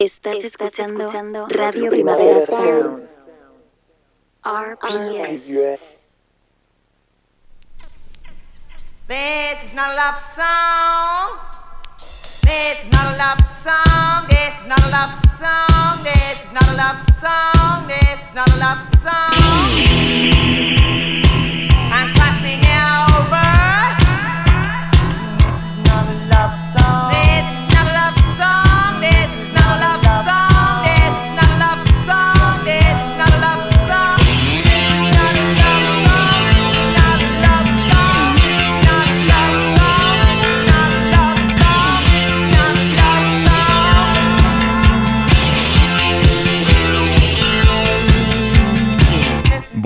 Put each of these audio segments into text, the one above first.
Estás, escuchando, Radio Primavera Sound. RPS. This is not a love song. This is not a love song. This is not a love song. This is not a love song. This is not a love song.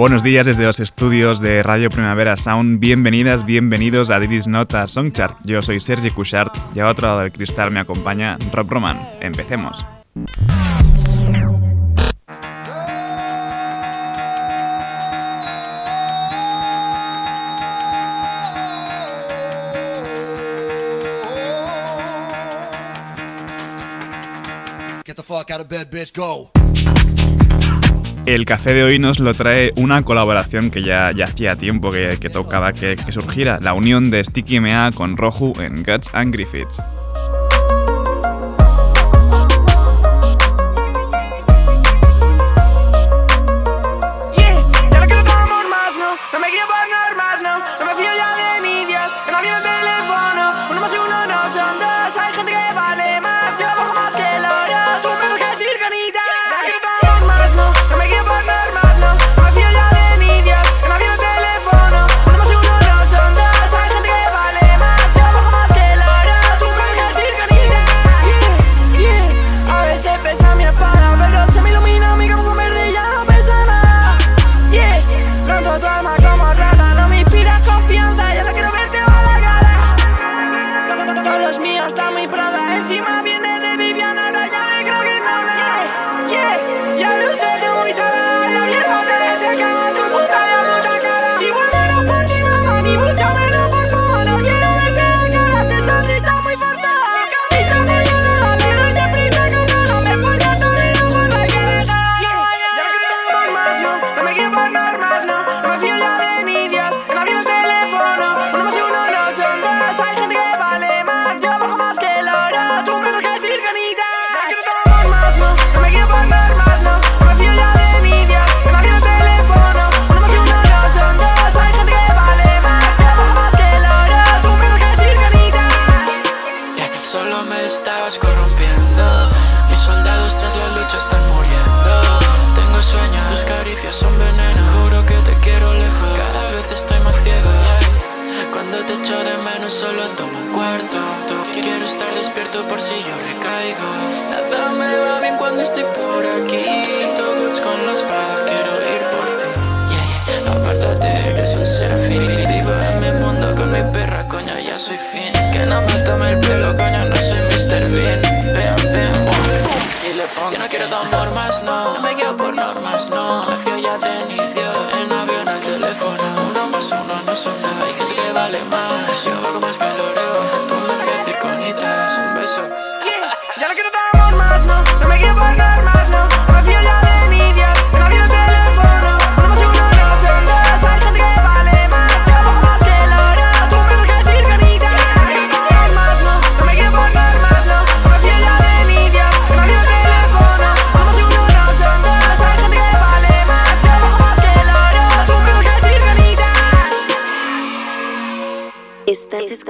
Buenos días desde los estudios de Radio Primavera Sound. Bienvenidas, bienvenidos a This Nota Songchart. Yo soy Sergi Couchard y a otro lado del cristal me acompaña Rob Roman. Empecemos. Get the fuck out of bed, bitch, go. El café de hoy nos lo trae una colaboración que ya, hacía tiempo que, tocaba que, que, surgiera, la unión de Sticky MA con Roju en Guts and Griffiths.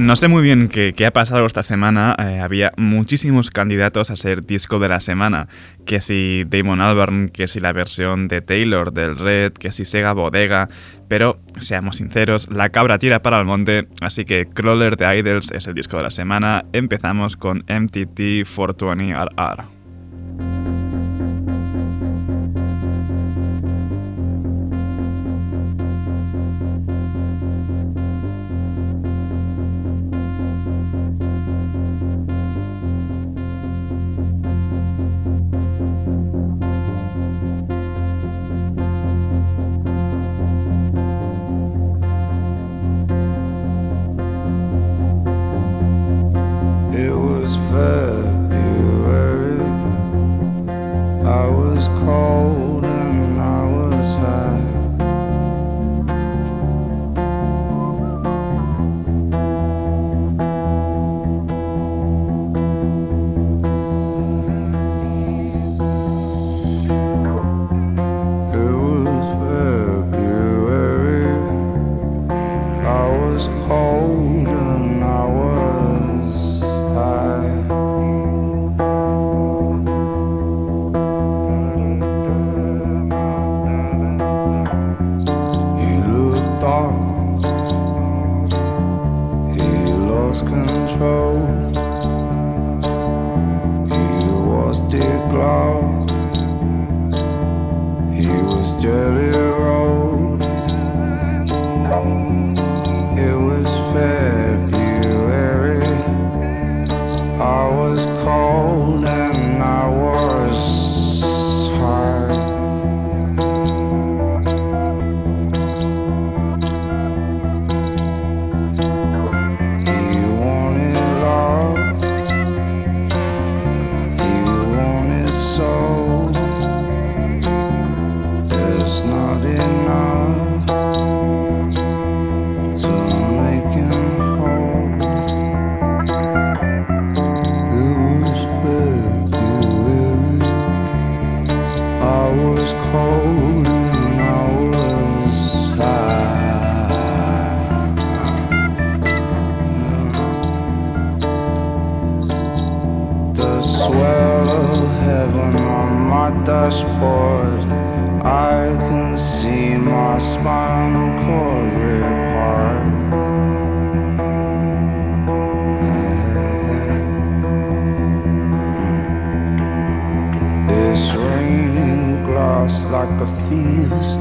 No sé muy bien qué, ha pasado esta semana. Eh, había muchísimos candidatos a ser disco de la semana. Que si Damon Albarn, que si la versión de Taylor del Red, que si Sega Bodega. Pero, seamos sinceros, la cabra tira para el monte, así que Crawler de Idols es el disco de la semana. Empezamos con MTT 420RR.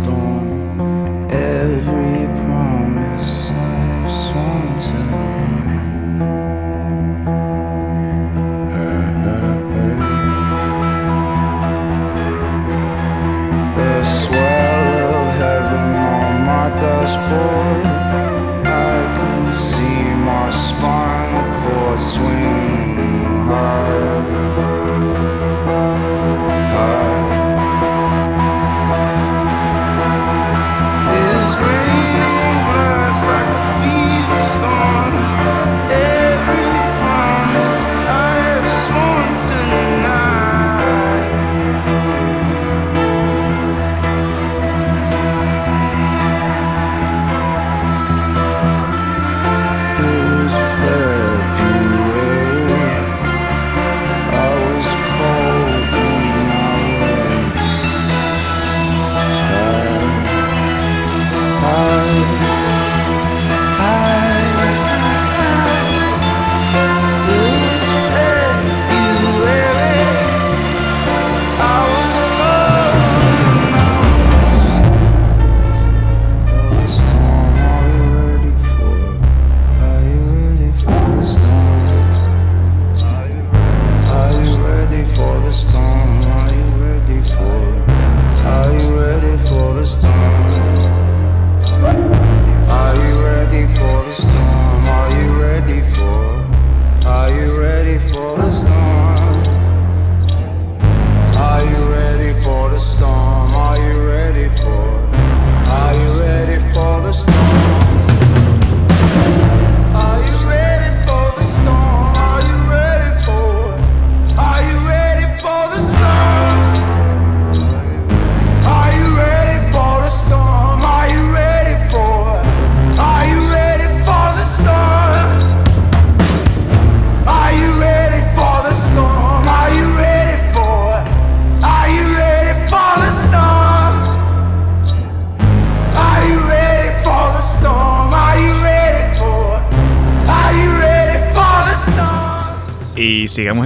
storm.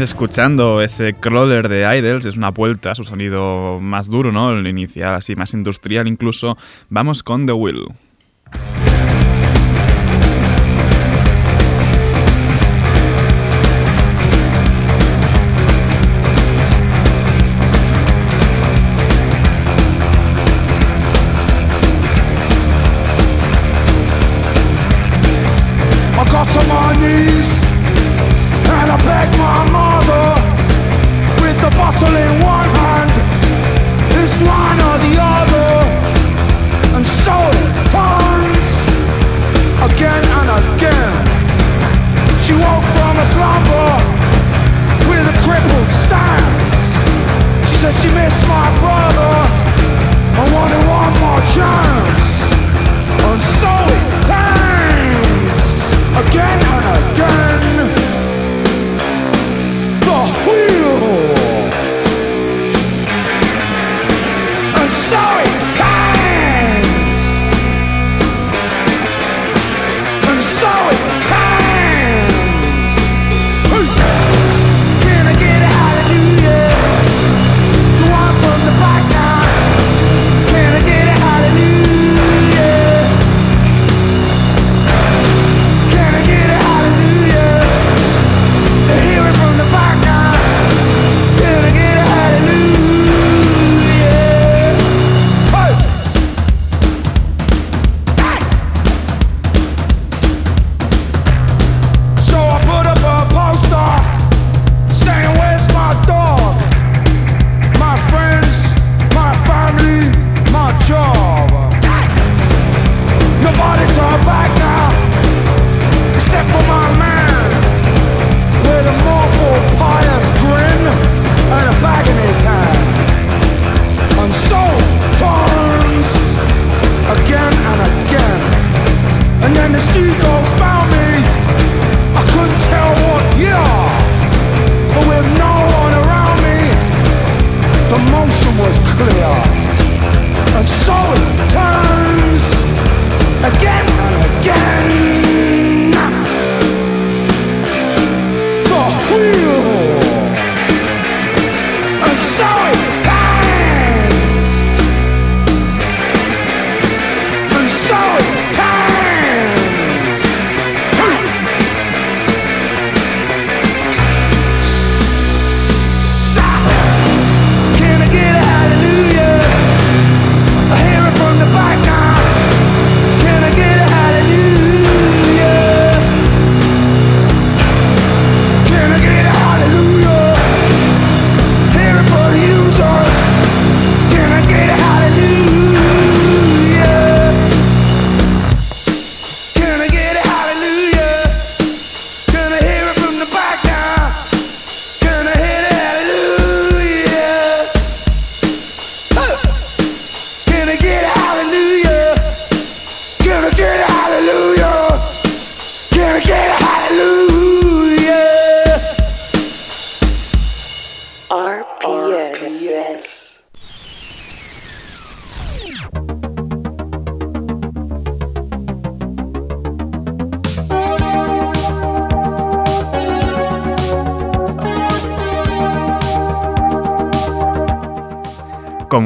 Escuchando ese crawler de Idols, es una vuelta a su sonido más duro, ¿no? El inicial, así más industrial incluso. Vamos con The Will.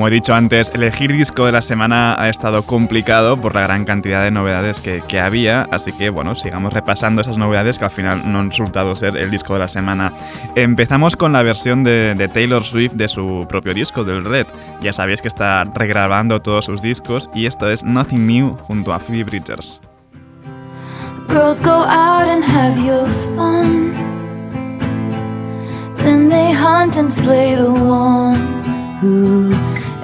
Como he dicho antes, elegir disco de la semana ha estado complicado por la gran cantidad de novedades que, había, así que bueno, sigamos repasando esas novedades que al final no han resultado ser el disco de la semana. Empezamos con la versión de, Taylor Swift de su propio disco, del Red. Ya sabéis que está regrabando todos sus discos y esto es Nothing New junto a Phoebe Bridgers.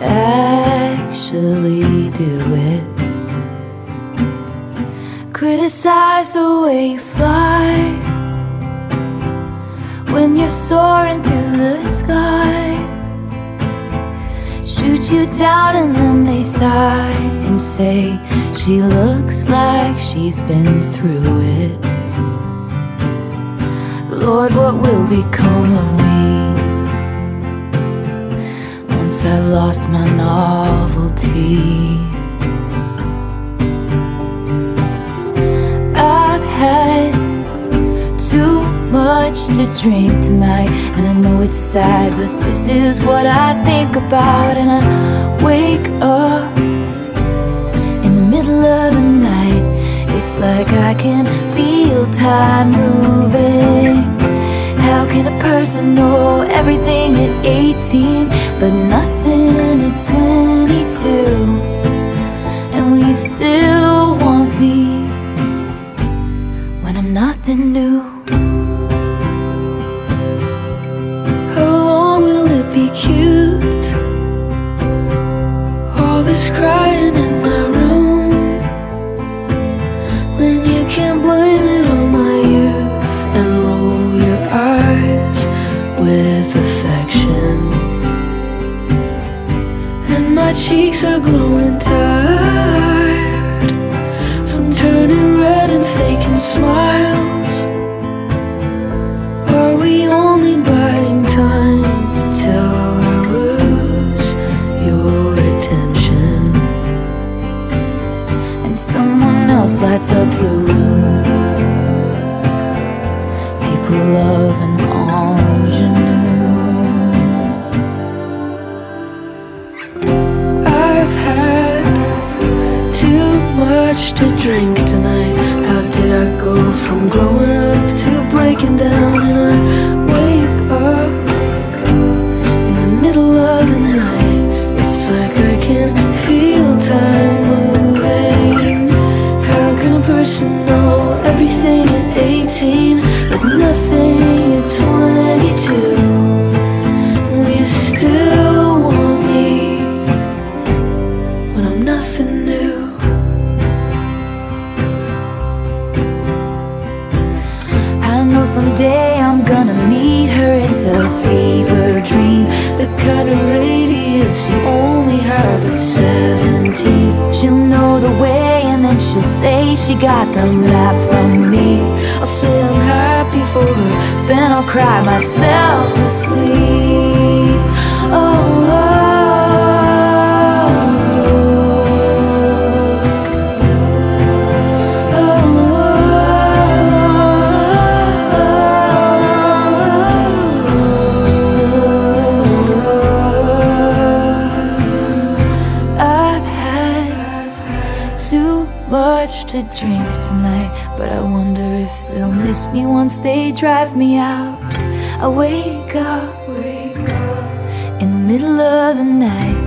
Actually do it. Criticize the way you fly when you're soaring through the sky. Shoot you down and then they sigh and say, She looks like she's been through it. Lord, what will become of me? Since I've lost my novelty. I've had too much to drink tonight, and I know it's sad, but this is what I think about. And I wake up in the middle of the night, it's like I can feel time moving. Can a person know everything at 18 but nothing at 22? And you still want me when I'm nothing new? The kind of radiance you only have at 17. She'll know the way, and then she'll say she got the map from me. I'll say I'm happy for her, then I'll cry myself to sleep. Oh. oh, to drink tonight, but I wonder if they'll miss me once they drive me out. I wake up, wake up in the middle of the night,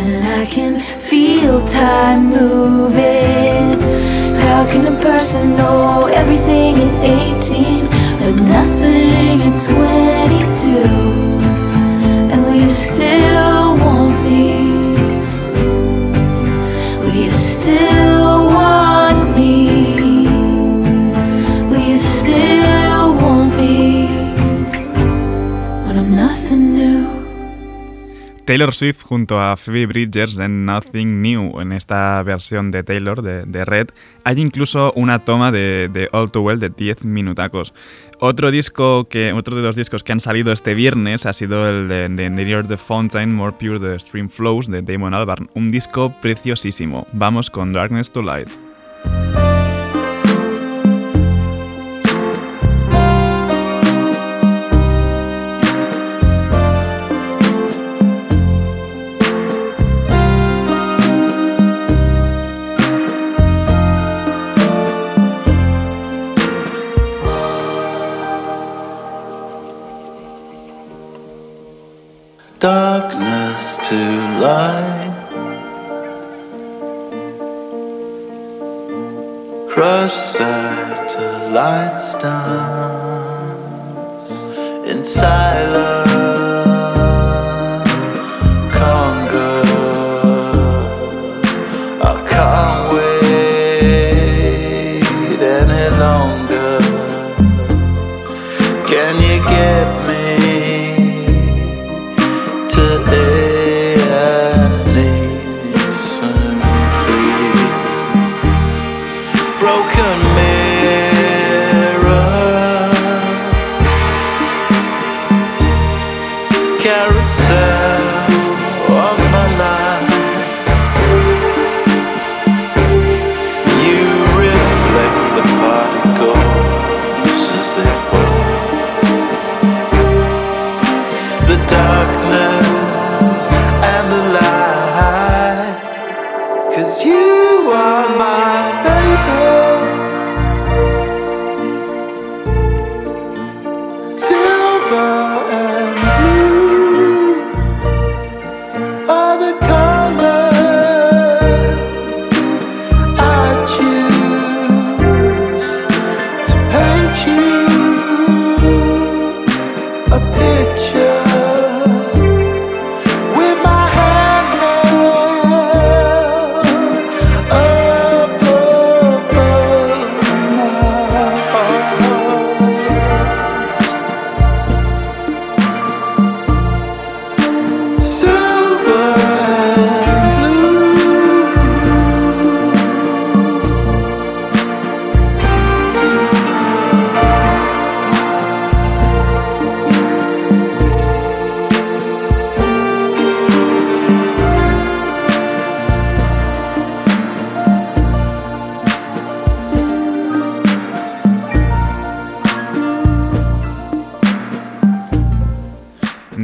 and I can feel time moving. How can a person know everything at 18 but nothing at 22? And will you still Taylor Swift junto a Phoebe Bridgers en Nothing New, en esta versión de Taylor, de, Red, hay incluso una toma de, de All Too Well de 10 minutacos. Otro disco que, otro de los discos que han salido este viernes ha sido el de, de Near the Fountain, More Pure the Stream Flows de Damon Albarn, un disco preciosísimo. Vamos con Darkness to Light. Darkness to light. Crush satellites dance in silence.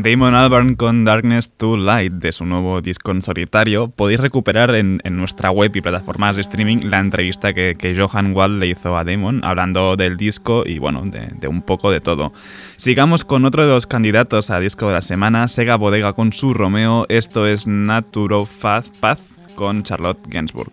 Damon Albarn con Darkness to Light de su nuevo disco en solitario. Podéis recuperar en, nuestra web y plataformas de streaming la entrevista que, Johan Wall le hizo a Damon, hablando del disco y bueno, de, un poco de todo. Sigamos con otro de los candidatos a disco de la semana, Sega Bodega con su Romeo. Esto es Naturopath Path con Charlotte Gainsbourg.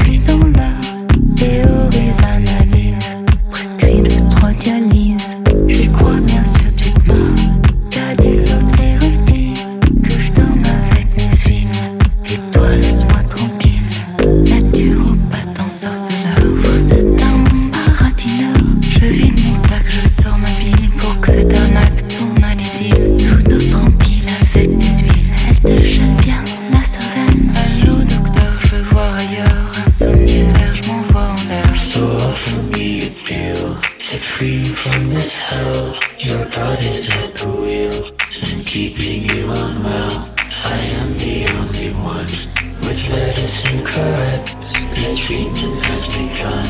Treatment has begun,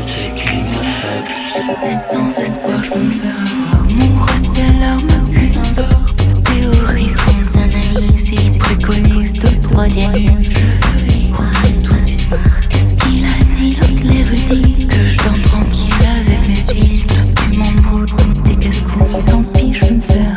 taking effect. C'est sans espoir, peux me faire avoir. Mon l'or. Théorise, préconise. Je toi tu te marres. Dit, l'érudit Que je dors tranquille avec mes. Toi tu m'embrouilles comme tes casse-couilles. Tant pis, je me faire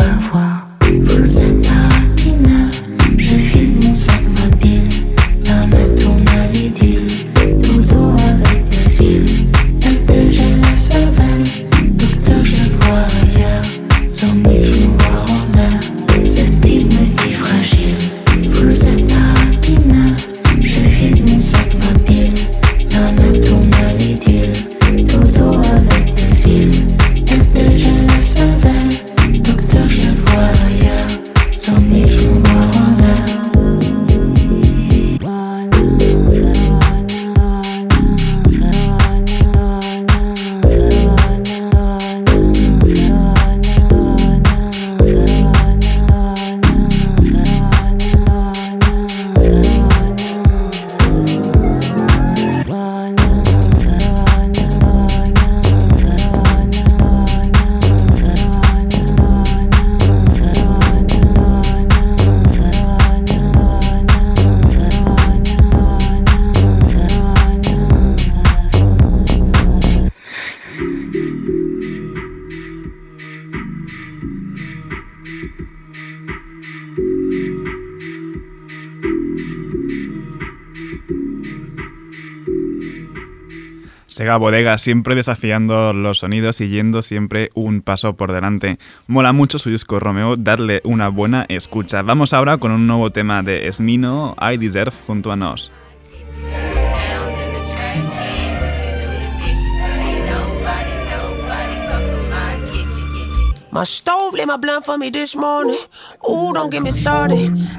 Bodega siempre desafiando los sonidos y yendo siempre un paso por delante. Mola mucho su disco Romeo, darle una buena escucha. Vamos ahora con un nuevo tema de Esmino, I Deserve, junto a Nos.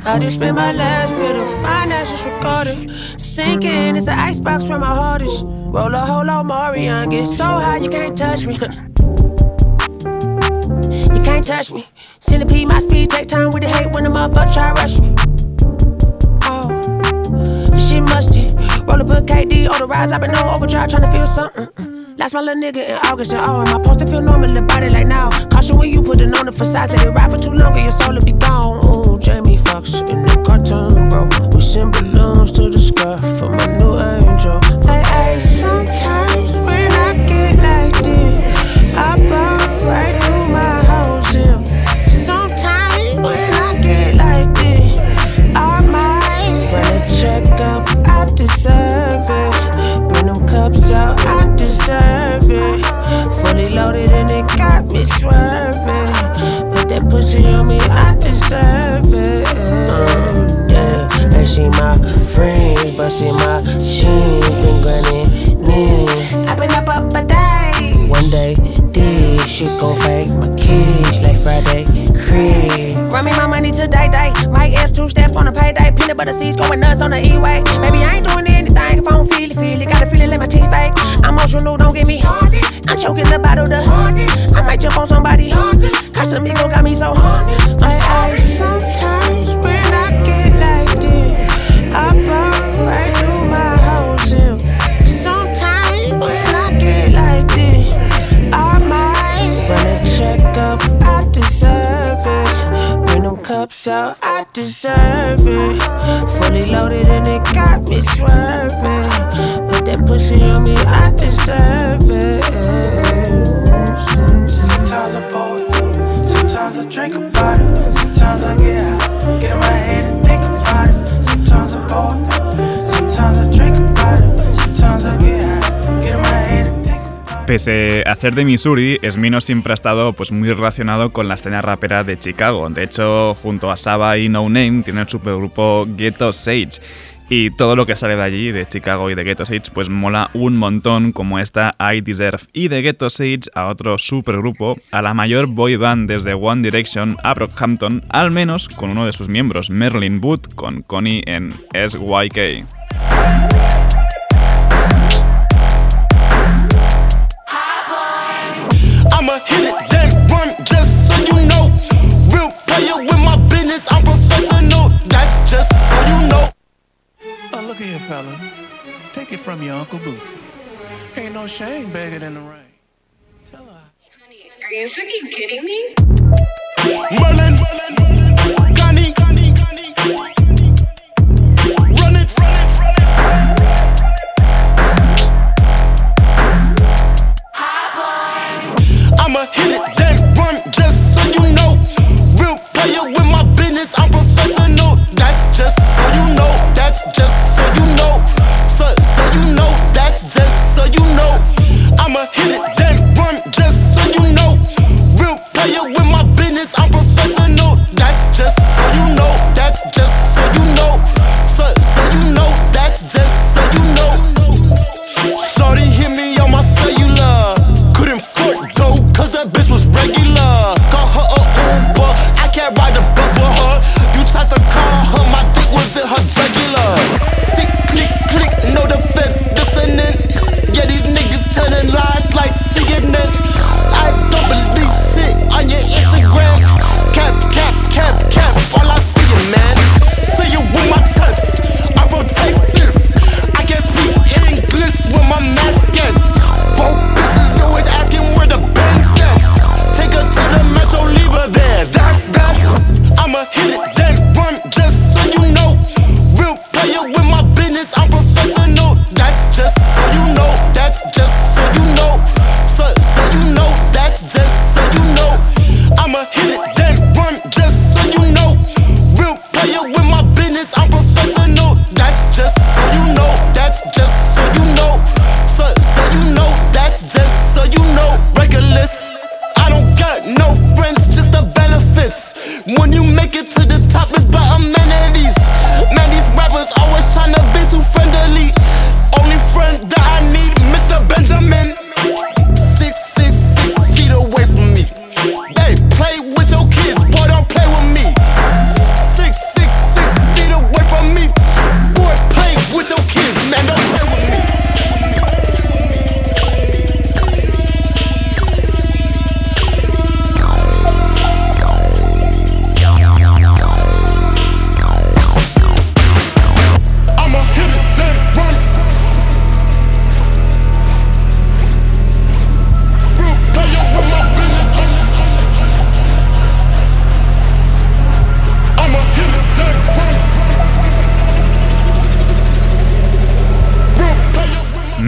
I just spent my last bit. Sinking, it's an icebox where my heart. Roll a whole lot Marion, get so high you can't touch me. you can't touch me. Centipede, my speed, take time with the hate when the motherfucker try rush me. Oh, she musty. Roll up a KD on the rise, I've been on overdrive trying to feel something. Lost my little nigga in August oh, and all. I supposed to feel normal about it like now? Caution when you put it on the facade. Let it ride for too long and your soul will be gone. Ooh, Jamie Foxx in the cartoon, bro. We send balloons to the sky for my new it swerving. Put that pussy on me. I deserve it. Um, yeah, and she my friend, but she my she been grinding me. I been up up a day. One day, this shit gon' fake my kids like Friday. Crib. Run me my money today, day. My F two step on a payday. Peanut butter seeds going nuts on the E-way. Maybe I ain't doing anything if I don't feel it, feel it. Got a feeling like my teeth ache. I'm emotional, don't get me. I'm choking the bottle, the I might jump on somebody. Casamigo got me so I'm sorry. Out, I deserve it. Fully loaded and it got me swerving. Put that pussy on me, I deserve it. Sometimes I it, sometimes I drink about it, sometimes I get out, get in my head and think about it. Pese a ser de Missouri, Smino siempre ha estado pues, muy relacionado con la escena rapera de Chicago. De hecho, junto a Saba y No Name, tiene el supergrupo Ghetto Sage. Y todo lo que sale de allí, de Chicago y de Ghetto Sage, pues mola un montón, como esta I Deserve. Y de Ghetto Sage a otro supergrupo, a la mayor boy band desde One Direction a Brockhampton, al menos con uno de sus miembros, Merlin Wood, con Connie en SYK. Look here, fellas. Take it from your Uncle Bootsy. Ain't no shame bigger than the rain. Tell her. Honey, Are you fucking kidding me? Merlin, Connie, run it, I'ma hit it, then run, just so you know. Real player with I'ma hit it, then run, just so you know. Real player with my business, I'm professional.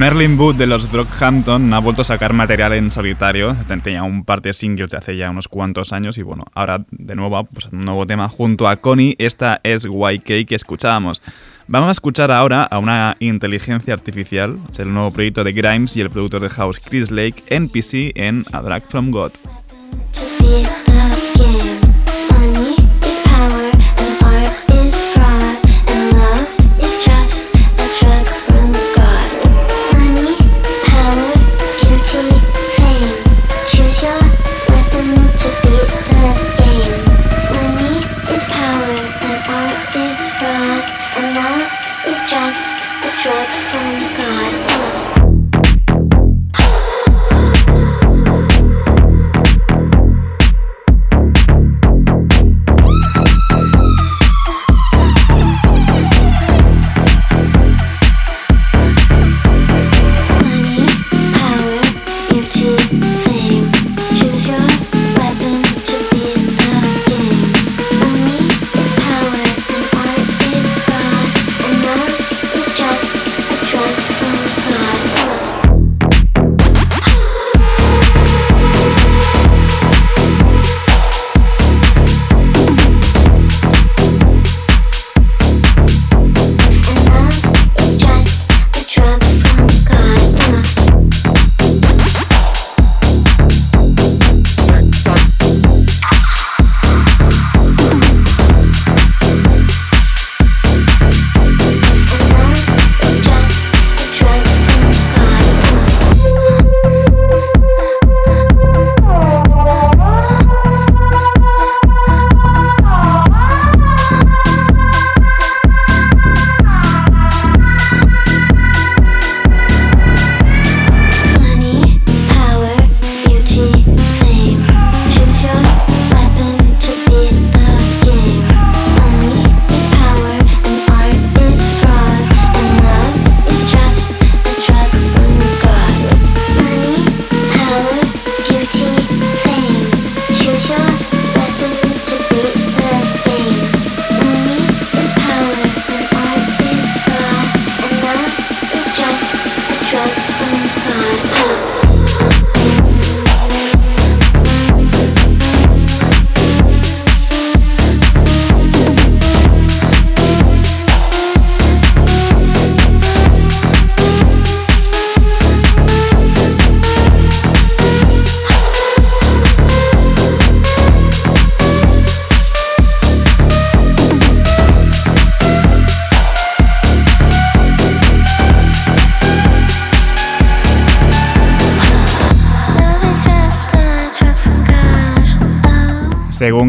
Merlin Wood de los Brockhampton ha vuelto a sacar material en solitario. Tenía un par de singles de hace ya unos cuantos años y bueno, ahora de nuevo pues, un nuevo tema junto a Connie. Esta es YK que escuchábamos. Vamos a escuchar ahora a una inteligencia artificial, es el nuevo proyecto de Grimes y el productor de house Chris Lake, NPC en A Drag from God.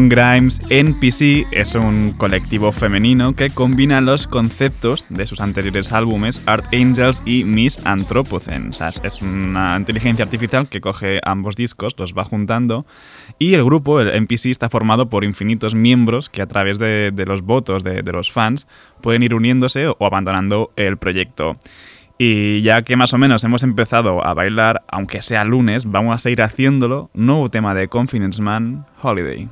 Grimes, NPC es un colectivo femenino que combina los conceptos de sus anteriores álbumes Art Angels y Miss Anthropocene. Es una inteligencia artificial que coge ambos discos, los va juntando y el grupo, el NPC, está formado por infinitos miembros que a través de, los votos de, de los fans pueden ir uniéndose o abandonando el proyecto. Y ya que más o menos hemos empezado a bailar, aunque sea lunes, vamos a seguir haciéndolo. Nuevo tema de Confidence Man, Holiday.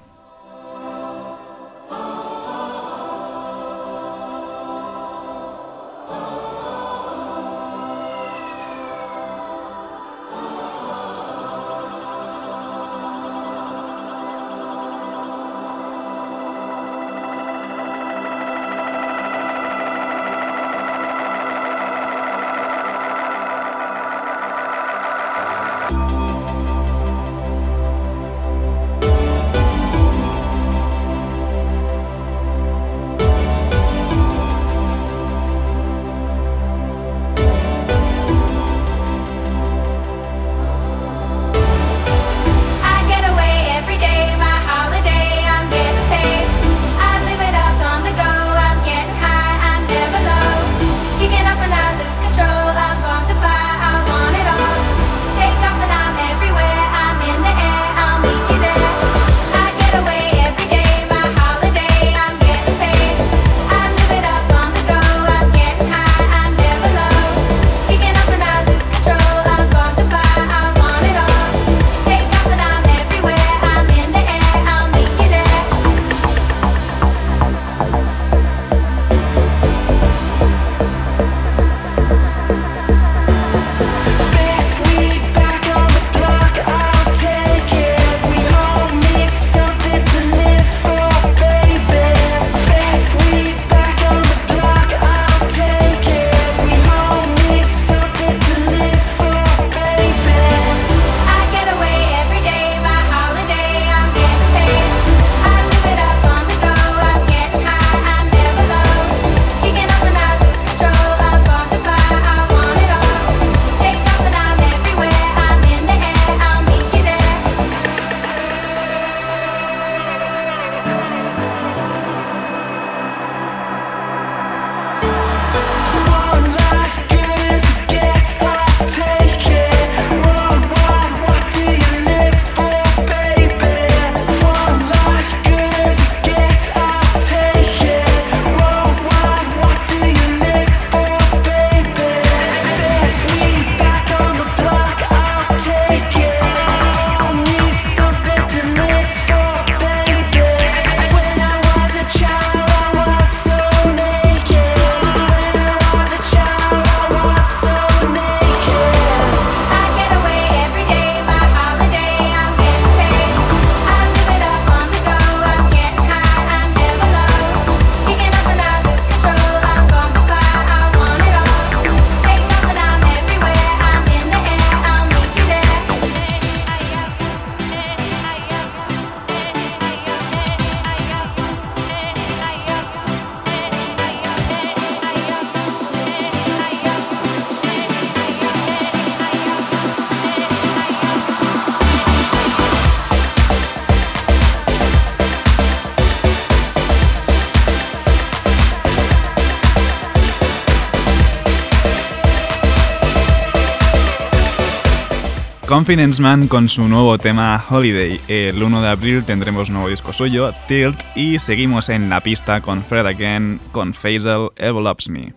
Confidence Man con su nuevo tema Holiday. El 1 de abril tendremos nuevo disco suyo, Tilt, y seguimos en la pista con Fred Again, con Faisal Envelopes Me.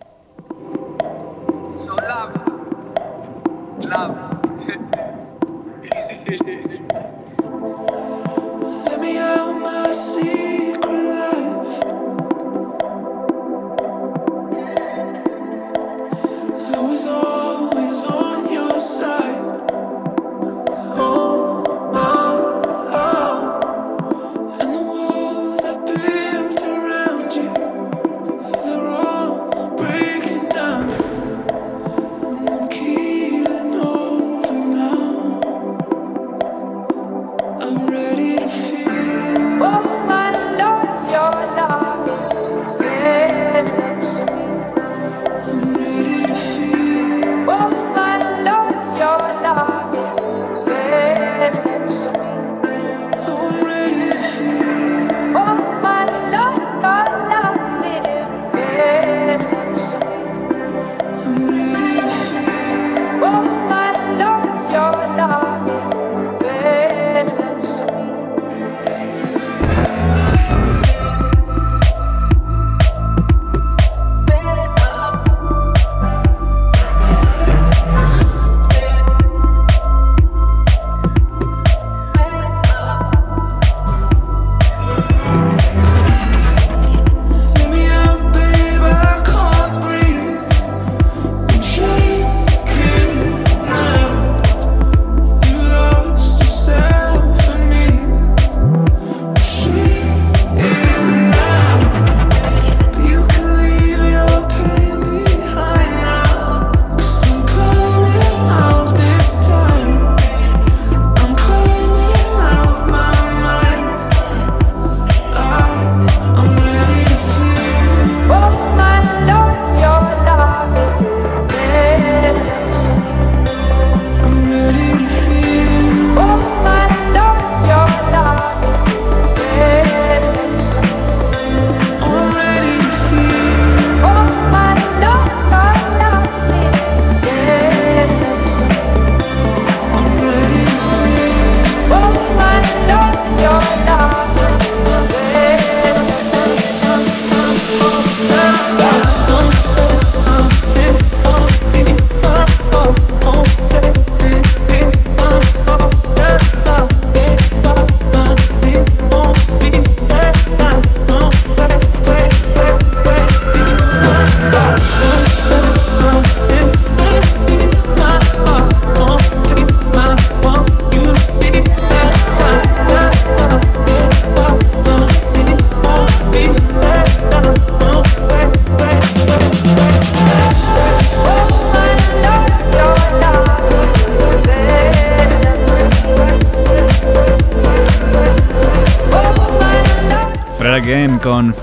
Oh my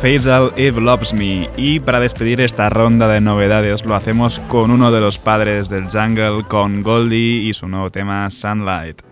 Faisal Eve Loves Me. Y para despedir esta ronda de novedades lo hacemos con uno de los padres del jungle, con Goldie y su nuevo tema Sunlight. Sunlight,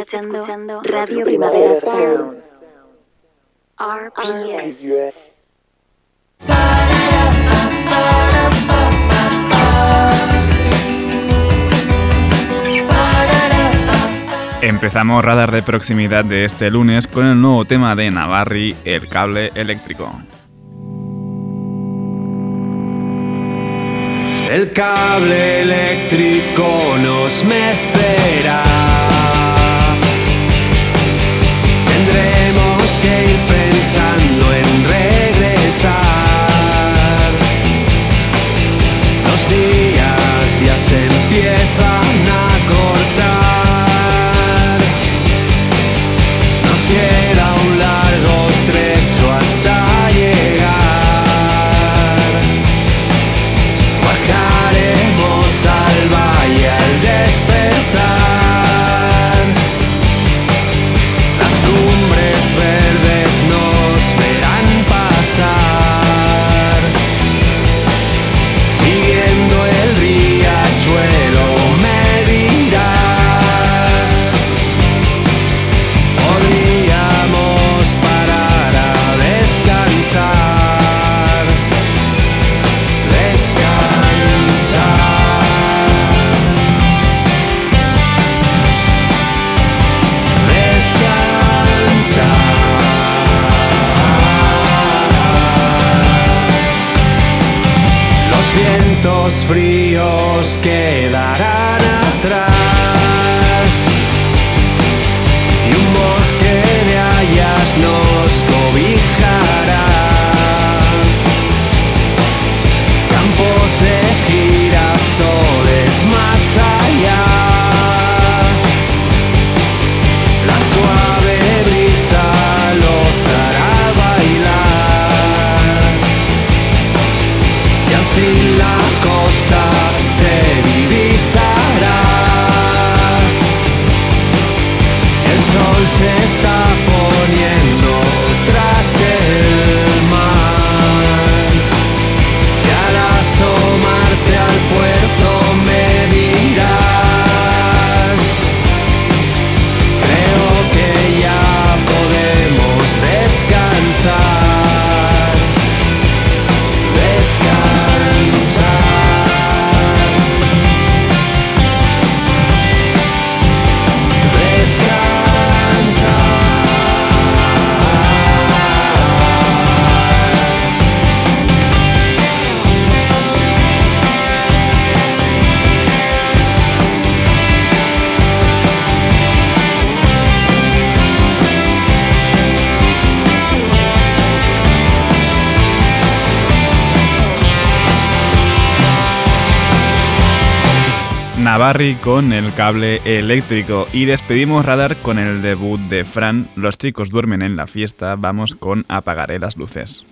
Estás escuchando, Radio Primavera Sound. RPS. Empezamos radar de proximidad de este lunes con el nuevo tema de Navarri, el cable eléctrico. El cable eléctrico nos mecerá. a Barry con el cable eléctrico. Y despedimos Radar con el debut de Fran, Los chicos duermen en la fiesta, vamos con Apagaré las luces.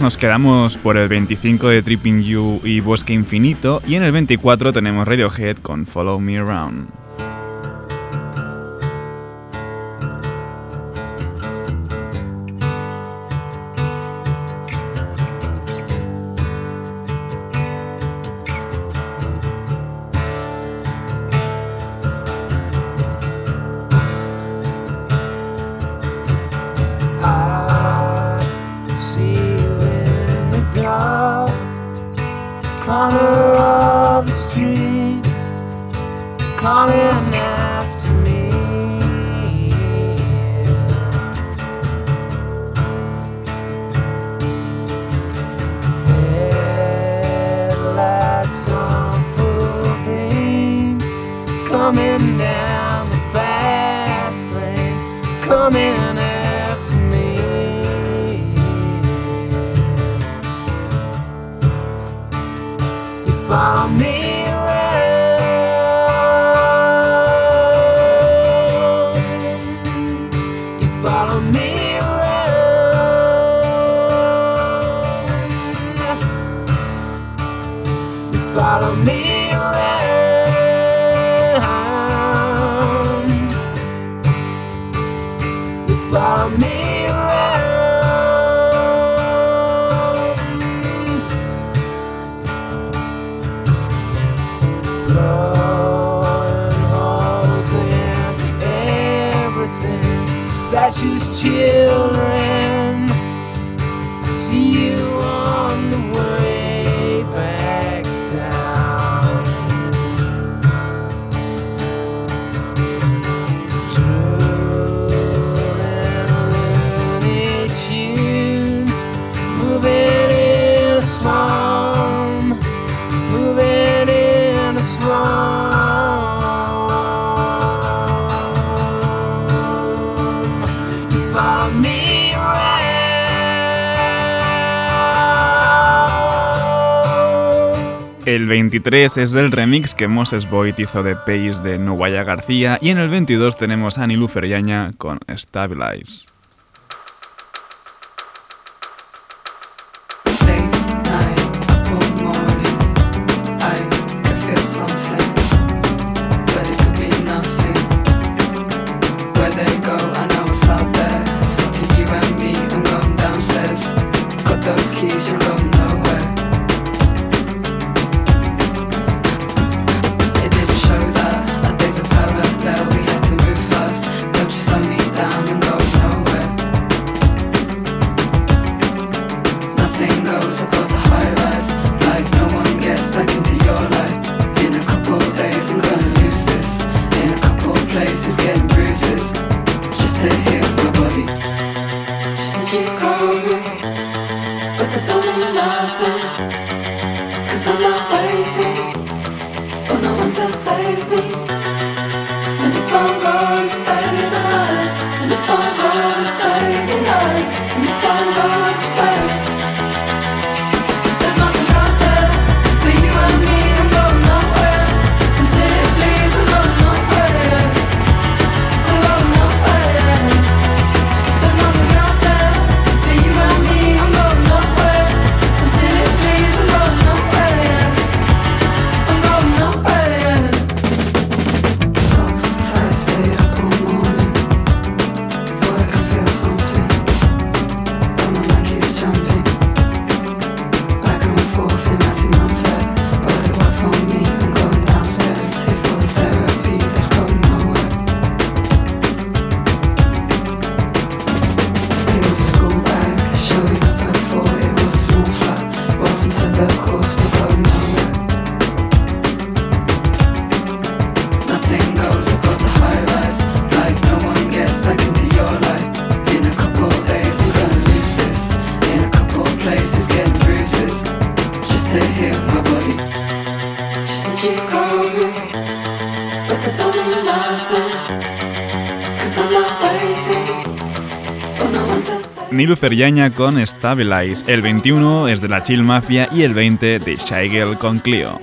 nos quedamos por el 25 de Tripping You y Bosque Infinito y en el 24 tenemos Radiohead con Follow Me Around. After me. Headlights on full beam, coming down the fast lane, coming. till 23 es del remix que Moses Boyd hizo de Pace de Nuwaya García y en el 22 tenemos a Nilu Feriaña con Stabilize. Nilu con Stabilize, el 21 es de la Chill Mafia y el 20 de Shigel con Clio.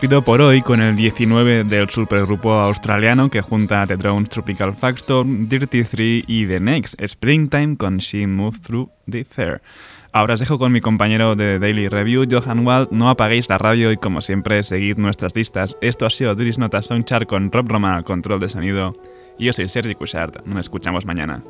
despido por hoy con el 19 del supergrupo australiano que junta a The Drones, Tropical Factor, Dirty 3 y The Next, Springtime con She Moved Through the Fair. Ahora os dejo con mi compañero de Daily Review, Johan Wald. No apaguéis la radio y, como siempre, seguid nuestras listas. Esto ha sido Dris Notas Soundchart con Rob Roma, control de sonido. Yo soy Sergi Cushart. Nos escuchamos mañana.